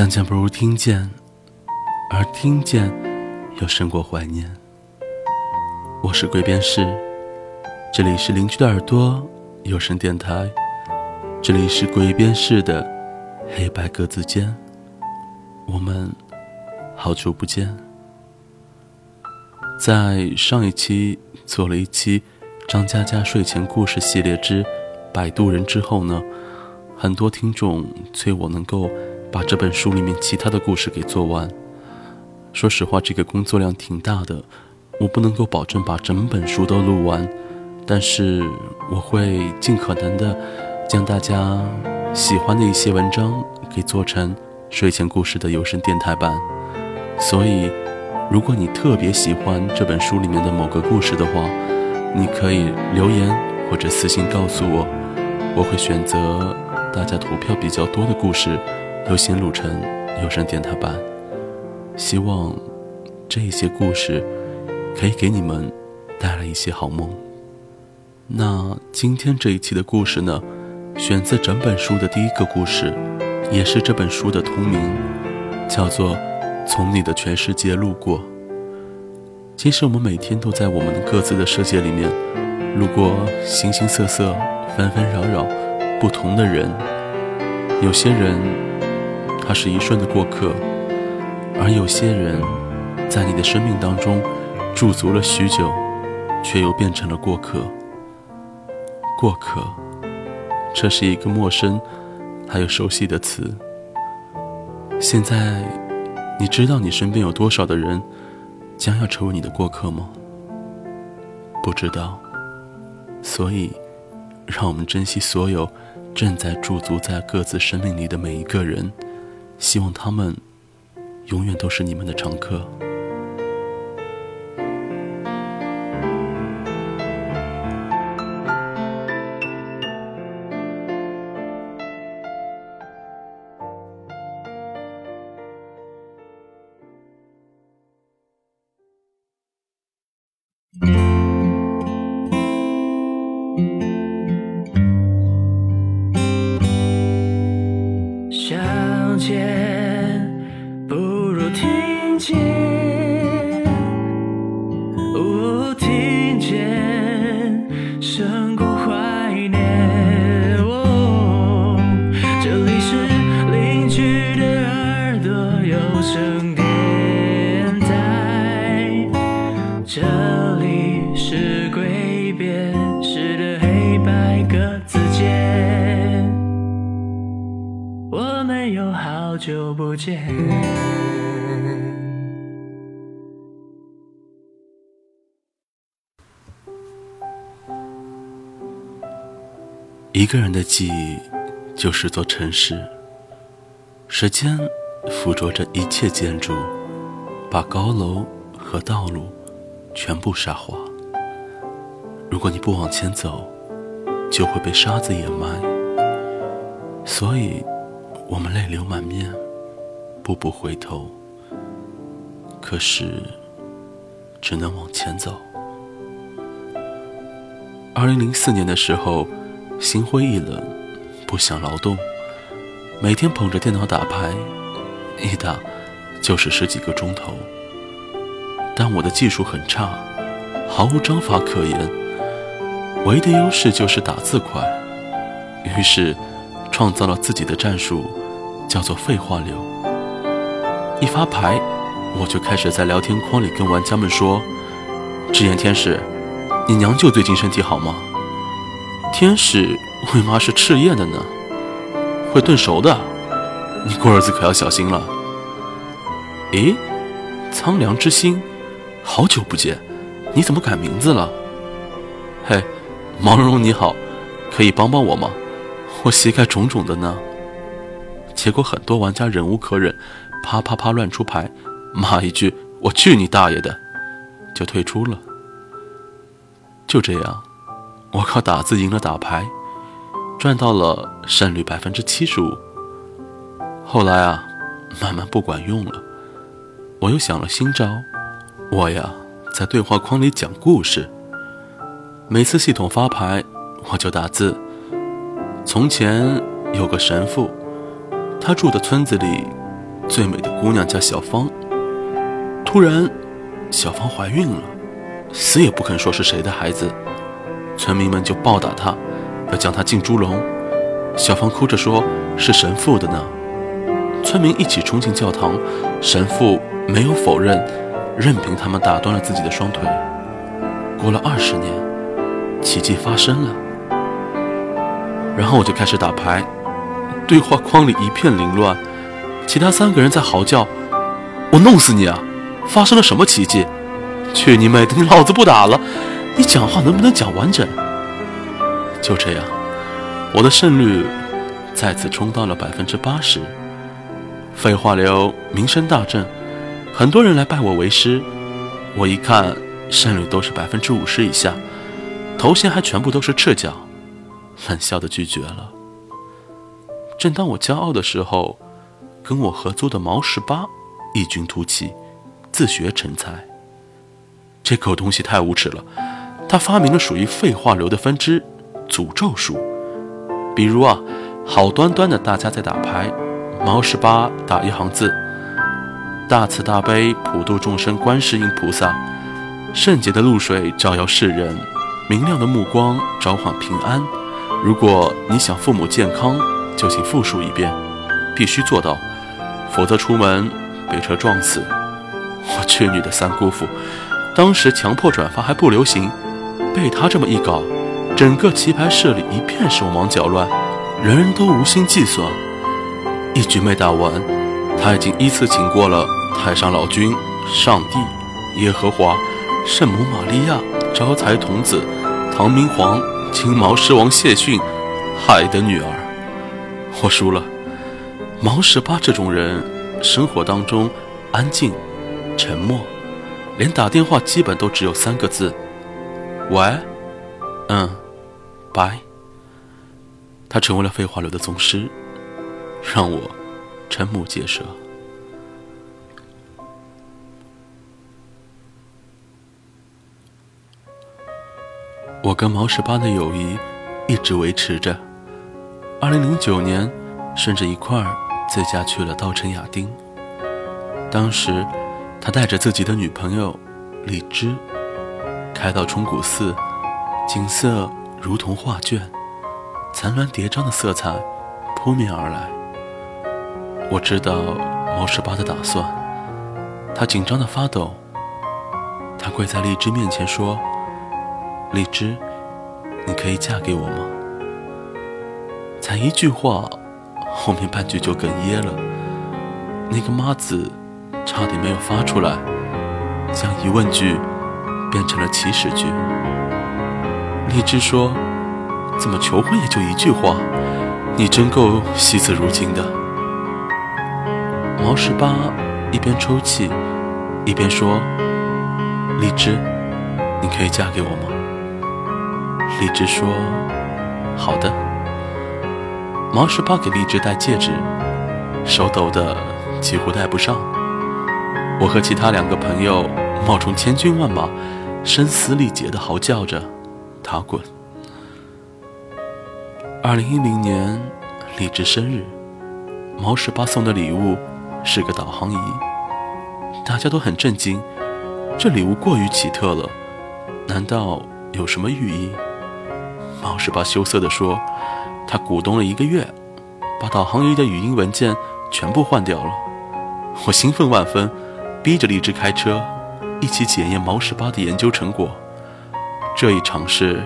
相见不如听见，而听见又胜过怀念。我是鬼边士，这里是邻居的耳朵有声电台，这里是鬼边士的黑白格子间。我们好久不见。在上一期做了一期张嘉佳睡前故事系列之《摆渡人》之后呢，很多听众催我能够把这本书里面其他的故事给做完。说实话，这个工作量挺大的，我不能够保证把整本书都录完，但是我会尽可能的将大家喜欢的一些文章给做成。睡前故事的有声电台版，所以，如果你特别喜欢这本书里面的某个故事的话，你可以留言或者私信告诉我，我会选择大家投票比较多的故事，优先录成有声电台版。希望这些故事可以给你们带来一些好梦。那今天这一期的故事呢，选自整本书的第一个故事。也是这本书的同名，叫做《从你的全世界路过》。其实我们每天都在我们各自的世界里面，路过形形色色、纷纷扰扰、不同的人。有些人，他是一瞬的过客；而有些人，在你的生命当中驻足了许久，却又变成了过客。过客，这是一个陌生。还有熟悉的词。现在，你知道你身边有多少的人将要成为你的过客吗？不知道。所以，让我们珍惜所有正在驻足在各自生命里的每一个人，希望他们永远都是你们的常客。一个人的记忆就是座城市，时间附着着一切建筑，把高楼和道路全部沙化。如果你不往前走，就会被沙子掩埋。所以，我们泪流满面，步步回头。可是，只能往前走。二零零四年的时候。心灰意冷，不想劳动，每天捧着电脑打牌，一打就是十几个钟头。但我的技术很差，毫无章法可言，唯一的优势就是打字快。于是，创造了自己的战术，叫做废话流。一发牌，我就开始在聊天框里跟玩家们说：“只言天使，你娘舅最近身体好吗？”天使为嘛是赤焰的呢？会炖熟的，你过日子可要小心了。咦，苍凉之心，好久不见，你怎么改名字了？嘿，毛茸茸你好，可以帮帮我吗？我膝盖肿肿的呢。结果很多玩家忍无可忍，啪啪啪乱出牌，骂一句“我去你大爷的”，就退出了。就这样。我靠打字赢了打牌，赚到了胜率百分之七十五。后来啊，慢慢不管用了，我又想了新招。我呀，在对话框里讲故事。每次系统发牌，我就打字。从前有个神父，他住的村子里最美的姑娘叫小芳。突然，小芳怀孕了，死也不肯说是谁的孩子。村民们就暴打她，要将她进猪笼。小芳哭着说：“是神父的呢。”村民一起冲进教堂，神父没有否认，任凭他们打断了自己的双腿。过了二十年，奇迹发生了。然后我就开始打牌，对话框里一片凌乱，其他三个人在嚎叫：“我弄死你啊！发生了什么奇迹？去你妹的！你老子不打了！你讲话能不能讲完整？”就这样，我的胜率再次冲到了百分之八十。废话流名声大振，很多人来拜我为师。我一看胜率都是百分之五十以下，头衔还全部都是赤脚，冷笑的拒绝了。正当我骄傲的时候，跟我合租的毛十八异军突起，自学成才。这口东西太无耻了，他发明了属于废话流的分支——诅咒术。比如啊，好端端的大家在打牌。毛十八打一行字：“大慈大悲普度众生观世音菩萨，圣洁的露水照耀世人，明亮的目光召唤平安。如果你想父母健康，就请复述一遍，必须做到，否则出门被车撞死。”我去你的三姑父！当时强迫转发还不流行，被他这么一搞，整个棋牌室里一片手忙脚乱，人人都无心计算。一局没打完，他已经依次请过了太上老君、上帝、耶和华、圣母玛利亚、招财童子、唐明皇、金毛狮王谢逊、海的女儿。我输了。毛十八这种人，生活当中安静、沉默，连打电话基本都只有三个字：喂，嗯，拜。他成为了废话流的宗师。让我瞠目结舌。我跟毛十八的友谊一直维持着。二零零九年，甚至一块儿自驾去了稻城亚丁。当时，他带着自己的女朋友荔枝，开到冲古寺，景色如同画卷，层峦叠嶂的色彩扑面而来。我知道毛十八的打算，他紧张的发抖。他跪在荔枝面前说：“荔枝，你可以嫁给我吗？”才一句话，后面半句就哽咽了。那个“妈”字差点没有发出来，将疑问句变成了祈使句。荔枝说：“怎么求婚也就一句话？你真够惜字如金的。”毛十八一边抽泣，一边说：“荔枝，你可以嫁给我吗？”荔枝说：“好的。”毛十八给荔枝戴戒指，手抖得几乎戴不上。我和其他两个朋友冒充千军万马，声嘶力竭地嚎叫着：“他滚！”二零一零年，荔枝生日，毛十八送的礼物。是个导航仪，大家都很震惊，这礼物过于奇特了，难道有什么寓意？毛十八羞涩地说：“他鼓动了一个月，把导航仪的语音文件全部换掉了。”我兴奋万分，逼着荔枝开车，一起检验毛十八的研究成果。这一尝试，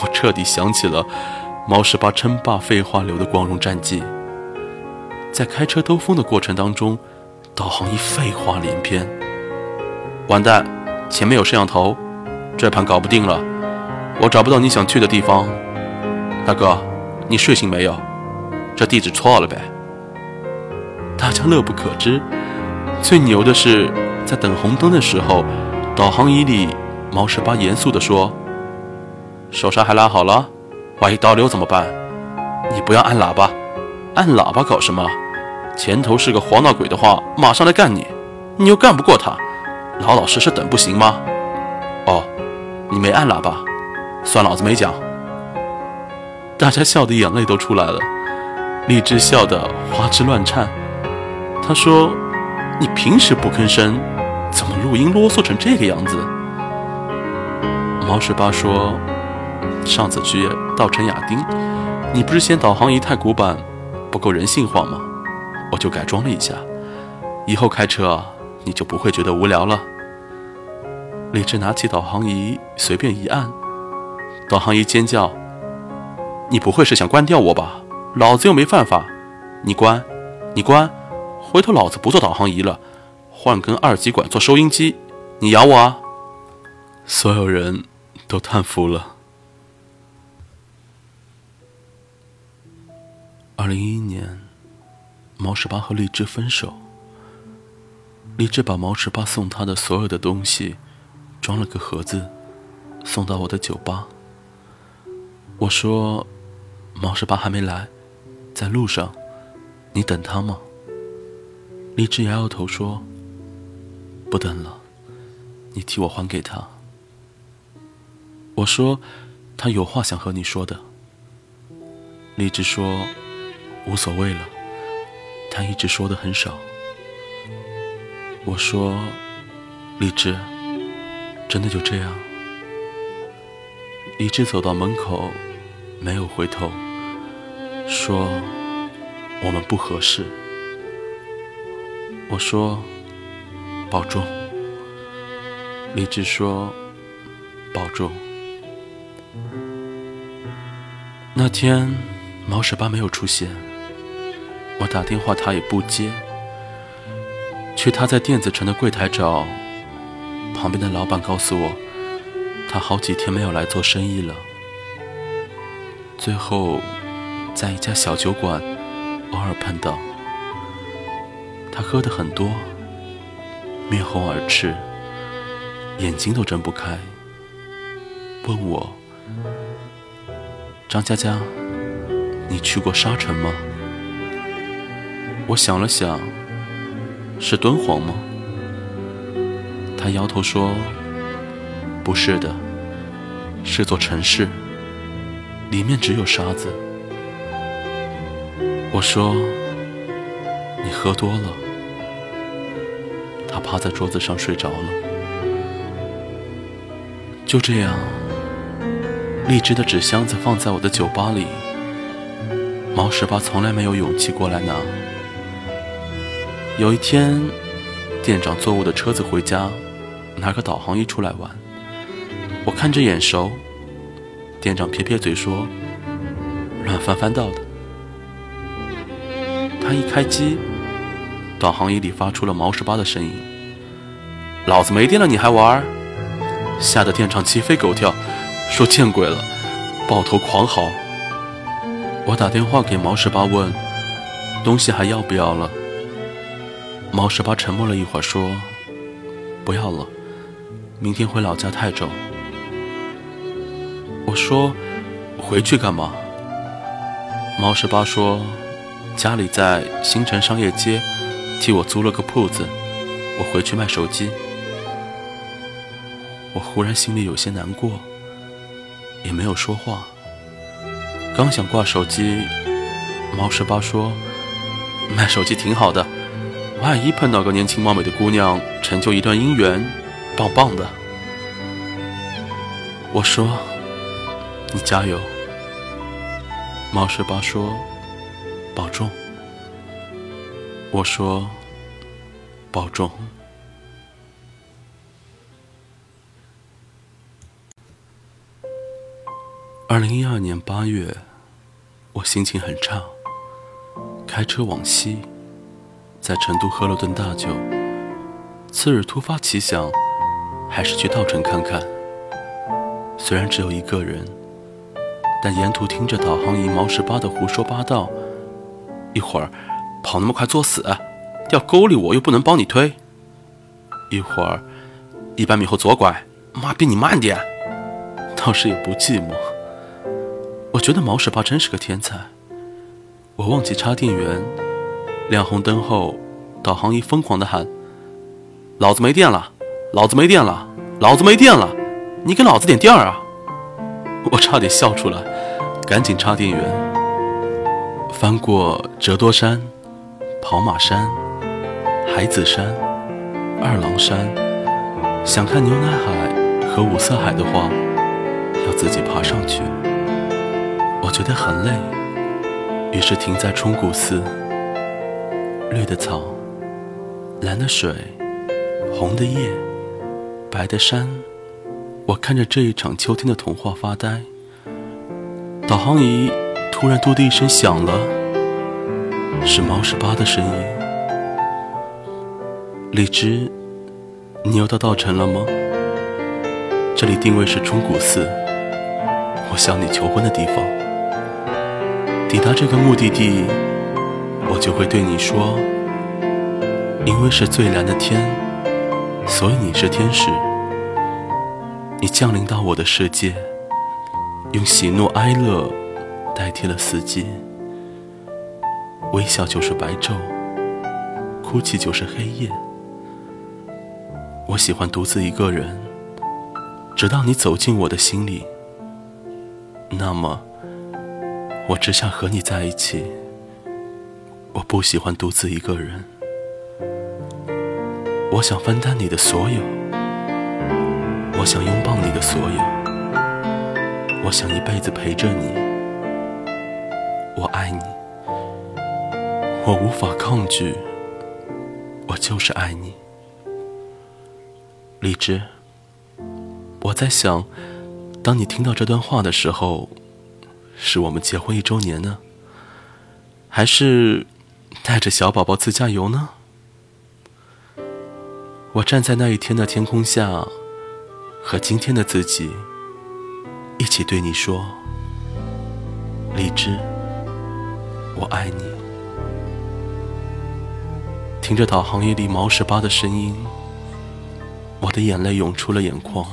我彻底想起了毛十八称霸废话流的光荣战绩。在开车兜风的过程当中，导航仪废话连篇。完蛋，前面有摄像头，这盘搞不定了。我找不到你想去的地方，大哥，你睡醒没有？这地址错了呗。大家乐不可支。最牛的是，在等红灯的时候，导航仪里毛十八严肃地说：“手刹还拉好了，万一倒流怎么办？你不要按喇叭，按喇叭搞什么？”前头是个黄闹鬼的话，马上来干你，你又干不过他，老老实实等不行吗？哦，你没按喇叭，算老子没讲。大家笑得眼泪都出来了，荔枝笑得花枝乱颤。他说：“你平时不吭声，怎么录音啰嗦成这个样子？”毛十八说：“上次去稻城亚丁，你不是嫌导航仪太古板，不够人性化吗？我就改装了一下，以后开车你就不会觉得无聊了。”李智拿起导航仪，随便一按，导航仪尖叫：“你不会是想关掉我吧？老子又没犯法！你关，你关！回头老子不做导航仪了，换根二极管做收音机，你咬我啊！”所有人都叹服了。二零一一年，毛十八和荔枝分手。荔枝把毛十八送他的所有的东西。装了个盒子，送到我的酒吧。我说：“毛十八还没来，在路上，你等他吗？”荔枝摇摇头说：“不等了，你替我还给他。”我说：“他有话想和你说的。”荔枝说：“无所谓了，他一直说的很少。”我说：“荔枝。”真的就这样，一直走到门口，没有回头，说我们不合适。我说保重。李智说保重。那天毛十八没有出现，我打电话他也不接，去他在电子城的柜台找。旁边的老板告诉我，他好几天没有来做生意了。最后，在一家小酒馆偶尔碰到，他喝的很多，面红耳赤，眼睛都睁不开，问我：“张佳佳，你去过沙城吗？”我想了想，是敦煌吗？他摇头说：“不是的，是座城市，里面只有沙子。”我说：“你喝多了。”他趴在桌子上睡着了。就这样，荔枝的纸箱子放在我的酒吧里。毛十八从来没有勇气过来拿。有一天，店长坐我的车子回家。拿个导航仪出来玩，我看着眼熟。店长撇撇嘴说：“乱翻翻到的。”他一开机，导航仪里发出了毛十八的声音：“老子没电了，你还玩？”吓得电厂鸡飞狗跳，说：“见鬼了！”抱头狂嚎。我打电话给毛十八问：“东西还要不要了？”毛十八沉默了一会儿说：“不要了。”明天回老家泰州。我说：“回去干嘛？”毛十八说：“家里在新城商业街，替我租了个铺子，我回去卖手机。”我忽然心里有些难过，也没有说话。刚想挂手机，毛十八说：“卖手机挺好的，万一碰到个年轻貌美的姑娘，成就一段姻缘。”棒棒的，我说：“你加油。”毛十八说：“保重。”我说：“保重。”二零一二年八月，我心情很差，开车往西，在成都喝了顿大酒。次日突发奇想。还是去稻城看看。虽然只有一个人，但沿途听着导航仪毛十八的胡说八道，一会儿跑那么快作死，掉沟里我又不能帮你推；一会儿一百米后左拐，妈逼你慢点，倒是也不寂寞。我觉得毛十八真是个天才。我忘记插电源，亮红灯后，导航仪疯狂的喊：“老子没电了！”老子没电了，老子没电了，你给老子点电啊！我差点笑出来，赶紧插电源。翻过折多山、跑马山、海子山、二郎山，想看牛奶海和五色海的话，要自己爬上去。我觉得很累，于是停在冲古寺。绿的草，蓝的水，红的叶，白的山。我看着这一场秋天的童话发呆。导航仪突然“嘟”的一声响了，是猫十八的声音。荔枝，你又到稻城了吗？这里定位是冲古寺，我向你求婚的地方。抵达这个目的地，我就会对你说：因为是最蓝的天，所以你是天使。你降临到我的世界。用喜怒哀乐代替了四季，微笑就是白昼，哭泣就是黑夜。我喜欢独自一个人，直到你走进我的心里。那么，我只想和你在一起。我不喜欢独自一个人，我想分担你的所有，我想拥抱你的所有。我想一辈子陪着你，我爱你，我无法抗拒，我就是爱你。荔枝，我在想，当你听到这段话的时候，是我们结婚一周年呢，还是带着小宝宝自驾游呢？我站在那一天的天空下，和今天的自己。一起对你说，荔枝，我爱你。听着导航仪里毛十八的声音，我的眼泪涌出了眼眶。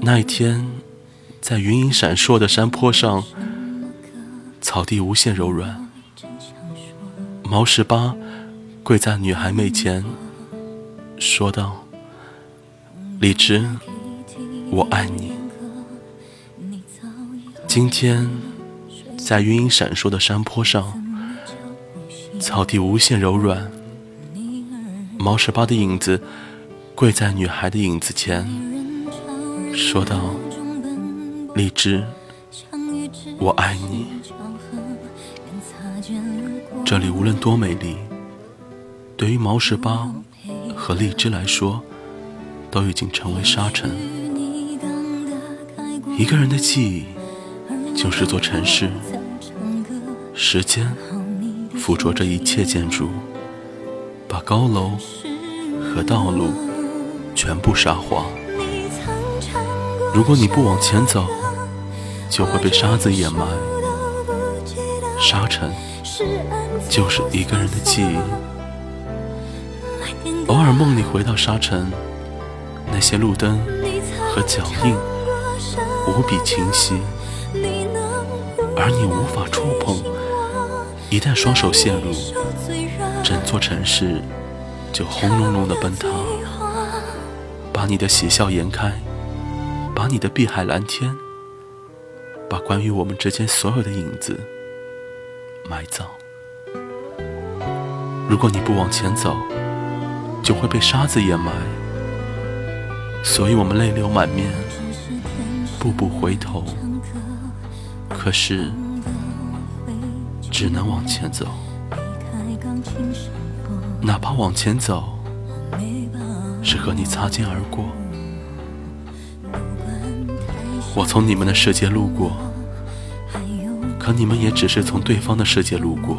那一天，在云影闪烁的山坡上，草地无限柔软。毛十八跪在女孩面前，说道：“李直，我爱你。”今天，在云影闪烁的山坡上，草地无限柔软。毛十八的影子跪在女孩的影子前，说道：“荔枝，我爱你。”这里无论多美丽，对于毛十八和荔枝来说，都已经成为沙尘。一个人的记忆。就是座城市，时间附着着一切建筑，把高楼和道路全部沙化。如果你不往前走，就会被沙子掩埋。沙尘就是一个人的记忆。偶尔梦里回到沙尘，那些路灯和脚印无比清晰。而你无法触碰，一旦双手陷入，整座城市就轰隆隆的奔腾，把你的喜笑颜开，把你的碧海蓝天，把关于我们之间所有的影子埋葬。如果你不往前走，就会被沙子掩埋，所以我们泪流满面，步步回头。可是，只能往前走，哪怕往前走是和你擦肩而过。我从你们的世界路过，可你们也只是从对方的世界路过。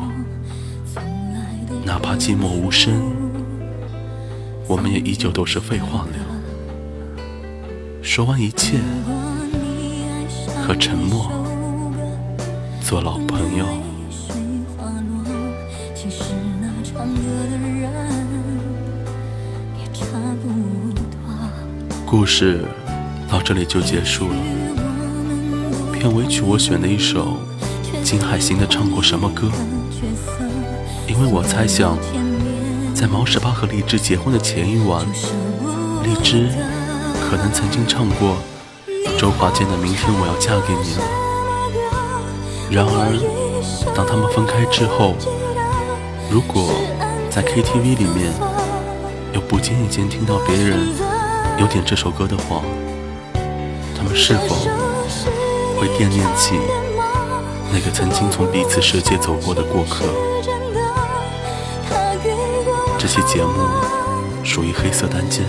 哪怕寂寞无声，我们也依旧都是废话流。说完一切，和沉默。做老朋友。故事到这里就结束了。片尾曲我选的一首金海心的《唱过什么歌》，因为我猜想，在毛十八和荔枝结婚的前一晚，荔枝可能曾经唱过周华健的《明天我要嫁给你了》。然而，当他们分开之后，如果在 KTV 里面，又不经意间听到别人有点这首歌的话，他们是否会惦念起那个曾经从彼此世界走过的过客？这期节目属于黑色单间，